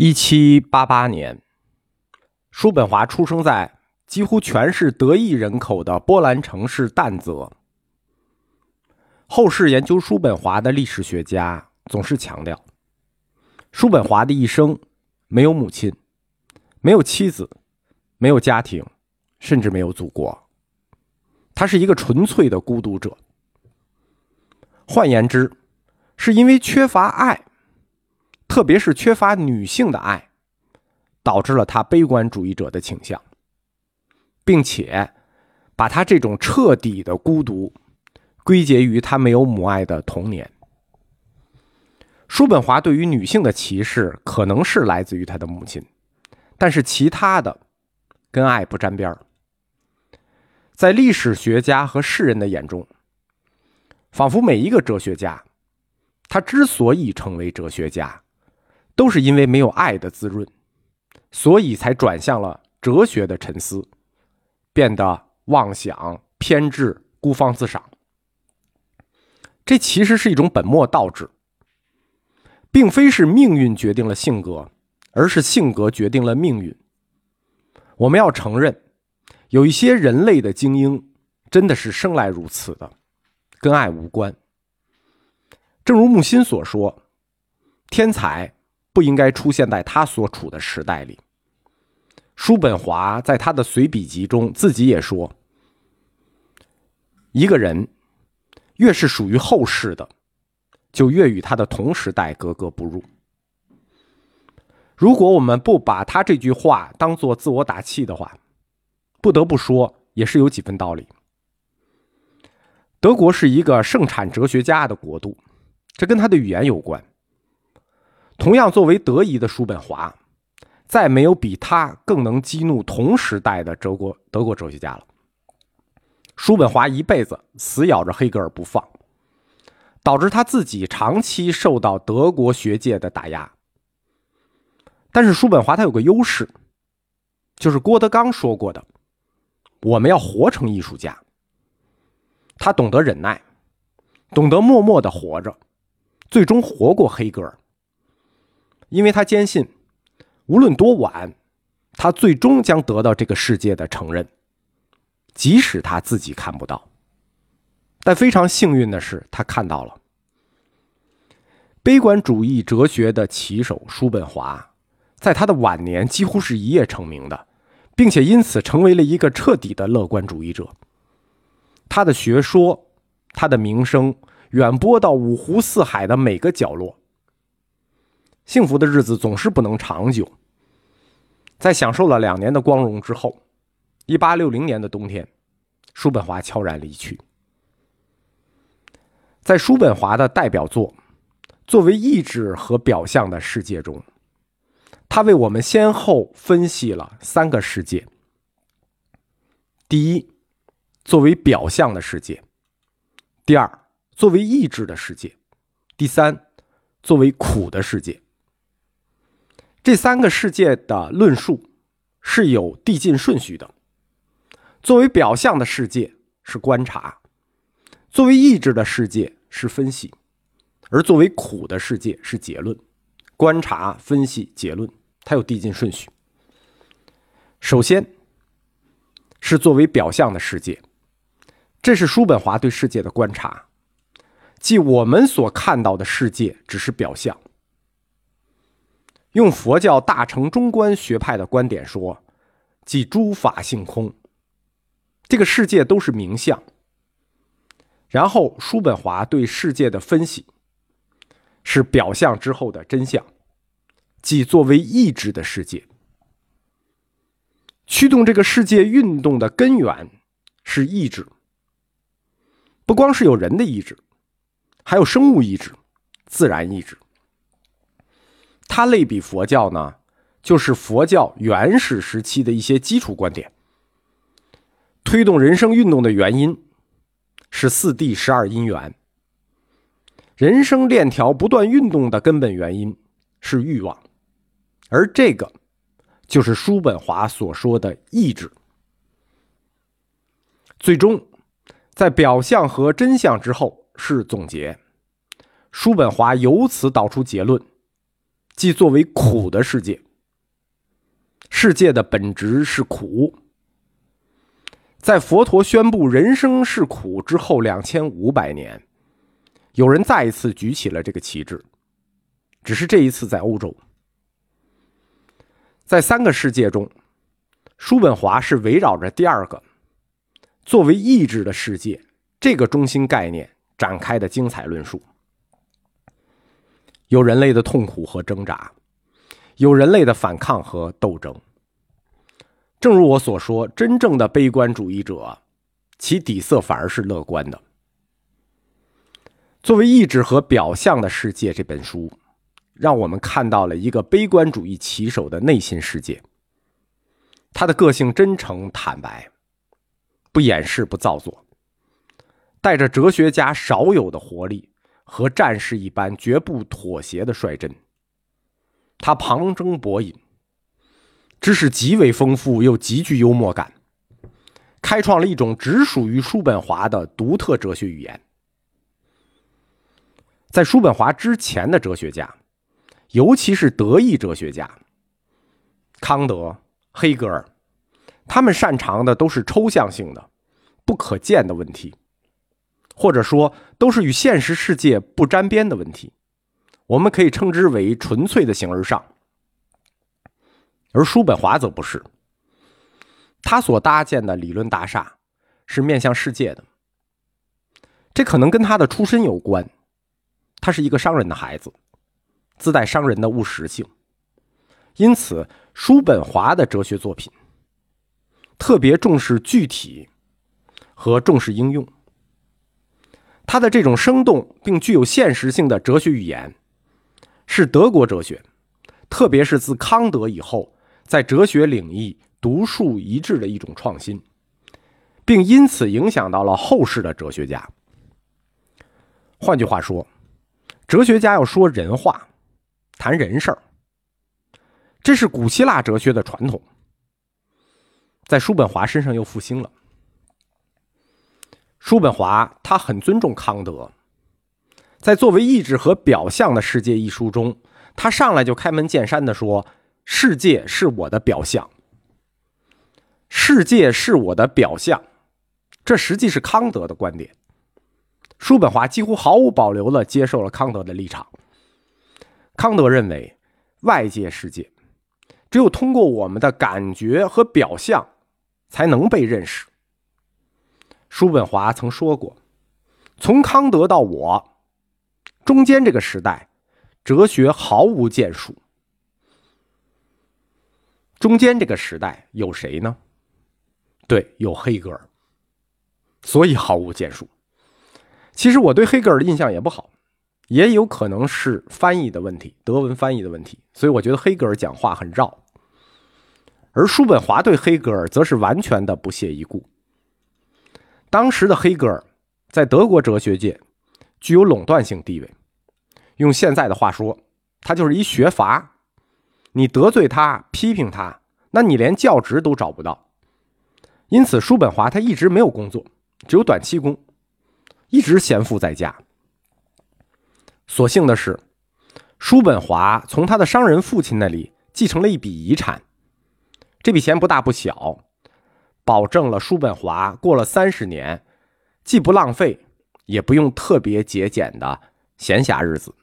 一七八八年，叔本华出生在几乎全是德裔人口的波兰城市但泽。后世研究叔本华的历史学家总是强调，叔本华的一生没有母亲，没有妻子，没有家庭，甚至没有祖国。他是一个纯粹的孤独者。换言之，是因为缺乏爱。特别是缺乏女性的爱，导致了他悲观主义者的倾向，并且把他这种彻底的孤独归结于他没有母爱的童年。叔本华对于女性的歧视可能是来自于他的母亲，但是其他的跟爱不沾边儿。在历史学家和世人的眼中，仿佛每一个哲学家，他之所以成为哲学家。都是因为没有爱的滋润，所以才转向了哲学的沉思，变得妄想、偏执、孤芳自赏。这其实是一种本末倒置，并非是命运决定了性格，而是性格决定了命运。我们要承认，有一些人类的精英真的是生来如此的，跟爱无关。正如木心所说，天才。不应该出现在他所处的时代里。叔本华在他的随笔集中自己也说：“一个人越是属于后世的，就越与他的同时代格格不入。”如果我们不把他这句话当做自我打气的话，不得不说也是有几分道理。德国是一个盛产哲学家的国度，这跟他的语言有关。同样，作为德裔的叔本华，再没有比他更能激怒同时代的德国德国哲学家了。叔本华一辈子死咬着黑格尔不放，导致他自己长期受到德国学界的打压。但是，叔本华他有个优势，就是郭德纲说过的：“我们要活成艺术家。”他懂得忍耐，懂得默默的活着，最终活过黑格尔。因为他坚信，无论多晚，他最终将得到这个世界的承认，即使他自己看不到。但非常幸运的是，他看到了。悲观主义哲学的旗手叔本华，在他的晚年几乎是一夜成名的，并且因此成为了一个彻底的乐观主义者。他的学说，他的名声远播到五湖四海的每个角落。幸福的日子总是不能长久。在享受了两年的光荣之后，一八六零年的冬天，叔本华悄然离去。在叔本华的代表作《作为意志和表象的世界》中，他为我们先后分析了三个世界：第一，作为表象的世界；第二，作为意志的世界；第三，作为苦的世界。这三个世界的论述是有递进顺序的。作为表象的世界是观察，作为意志的世界是分析，而作为苦的世界是结论。观察、分析、结论，它有递进顺序。首先是作为表象的世界，这是叔本华对世界的观察，即我们所看到的世界只是表象。用佛教大乘中观学派的观点说，即诸法性空，这个世界都是名相。然后叔本华对世界的分析，是表象之后的真相，即作为意志的世界，驱动这个世界运动的根源是意志，不光是有人的意志，还有生物意志、自然意志。他类比佛教呢，就是佛教原始时期的一些基础观点。推动人生运动的原因是四谛十二因缘。人生链条不断运动的根本原因是欲望，而这个就是叔本华所说的意志。最终，在表象和真相之后是总结。叔本华由此导出结论。即作为苦的世界。世界的本质是苦。在佛陀宣布人生是苦之后两千五百年，有人再一次举起了这个旗帜，只是这一次在欧洲。在三个世界中，叔本华是围绕着第二个作为意志的世界这个中心概念展开的精彩论述。有人类的痛苦和挣扎，有人类的反抗和斗争。正如我所说，真正的悲观主义者，其底色反而是乐观的。作为意志和表象的世界，这本书让我们看到了一个悲观主义棋手的内心世界。他的个性真诚坦白，不掩饰，不造作，带着哲学家少有的活力和战士一般绝不妥协的率真。他旁征博引。知识极为丰富，又极具幽默感，开创了一种只属于叔本华的独特哲学语言。在叔本华之前的哲学家，尤其是德意哲学家，康德、黑格尔，他们擅长的都是抽象性的、不可见的问题，或者说都是与现实世界不沾边的问题。我们可以称之为纯粹的形而上。而叔本华则不是，他所搭建的理论大厦是面向世界的。这可能跟他的出身有关，他是一个商人的孩子，自带商人的务实性，因此叔本华的哲学作品特别重视具体和重视应用。他的这种生动并具有现实性的哲学语言，是德国哲学，特别是自康德以后。在哲学领域独树一帜的一种创新，并因此影响到了后世的哲学家。换句话说，哲学家要说人话，谈人事儿，这是古希腊哲学的传统，在叔本华身上又复兴了。叔本华他很尊重康德，在作为意志和表象的世界一书中，他上来就开门见山的说。世界是我的表象，世界是我的表象，这实际是康德的观点。叔本华几乎毫无保留的接受了康德的立场。康德认为，外界世界只有通过我们的感觉和表象，才能被认识。叔本华曾说过：“从康德到我，中间这个时代，哲学毫无建树。”中间这个时代有谁呢？对，有黑格尔，所以毫无建树。其实我对黑格尔的印象也不好，也有可能是翻译的问题，德文翻译的问题。所以我觉得黑格尔讲话很绕，而叔本华对黑格尔则是完全的不屑一顾。当时的黑格尔在德国哲学界具有垄断性地位，用现在的话说，他就是一学阀。你得罪他，批评他，那你连教职都找不到。因此，叔本华他一直没有工作，只有短期工，一直闲赋在家。所幸的是，叔本华从他的商人父亲那里继承了一笔遗产，这笔钱不大不小，保证了叔本华过了三十年，既不浪费，也不用特别节俭的闲暇日子。